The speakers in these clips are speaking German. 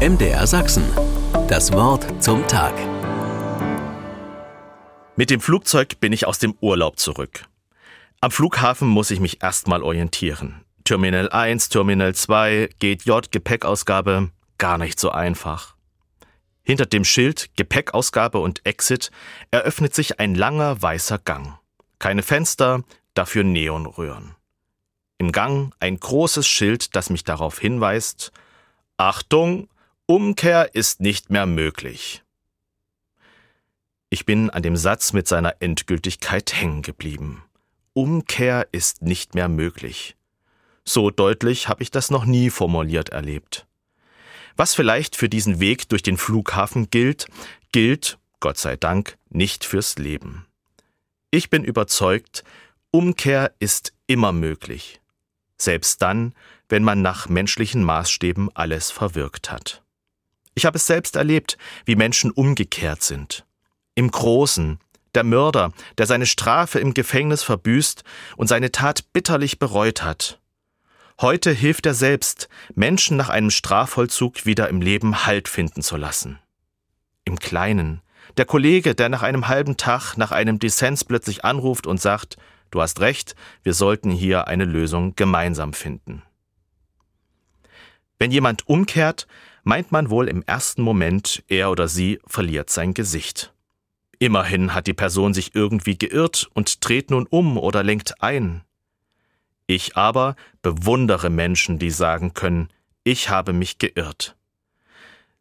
MDR Sachsen. Das Wort zum Tag. Mit dem Flugzeug bin ich aus dem Urlaub zurück. Am Flughafen muss ich mich erstmal orientieren. Terminal 1, Terminal 2, GJ, Gepäckausgabe, gar nicht so einfach. Hinter dem Schild Gepäckausgabe und Exit eröffnet sich ein langer weißer Gang. Keine Fenster, dafür Neonröhren. Im Gang ein großes Schild, das mich darauf hinweist, Achtung, Umkehr ist nicht mehr möglich. Ich bin an dem Satz mit seiner Endgültigkeit hängen geblieben. Umkehr ist nicht mehr möglich. So deutlich habe ich das noch nie formuliert erlebt. Was vielleicht für diesen Weg durch den Flughafen gilt, gilt, Gott sei Dank, nicht fürs Leben. Ich bin überzeugt, Umkehr ist immer möglich selbst dann, wenn man nach menschlichen Maßstäben alles verwirkt hat. Ich habe es selbst erlebt, wie Menschen umgekehrt sind. Im Großen, der Mörder, der seine Strafe im Gefängnis verbüßt und seine Tat bitterlich bereut hat. Heute hilft er selbst, Menschen nach einem Strafvollzug wieder im Leben Halt finden zu lassen. Im Kleinen, der Kollege, der nach einem halben Tag nach einem Dissens plötzlich anruft und sagt, Du hast recht, wir sollten hier eine Lösung gemeinsam finden. Wenn jemand umkehrt, meint man wohl im ersten Moment, er oder sie verliert sein Gesicht. Immerhin hat die Person sich irgendwie geirrt und dreht nun um oder lenkt ein. Ich aber bewundere Menschen, die sagen können, ich habe mich geirrt.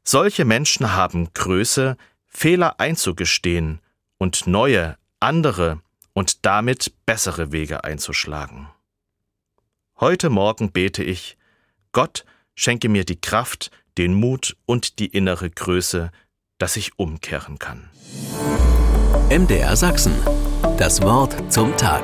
Solche Menschen haben Größe, Fehler einzugestehen und neue, andere, und damit bessere Wege einzuschlagen. Heute Morgen bete ich, Gott schenke mir die Kraft, den Mut und die innere Größe, dass ich umkehren kann. MDR Sachsen. Das Wort zum Tag.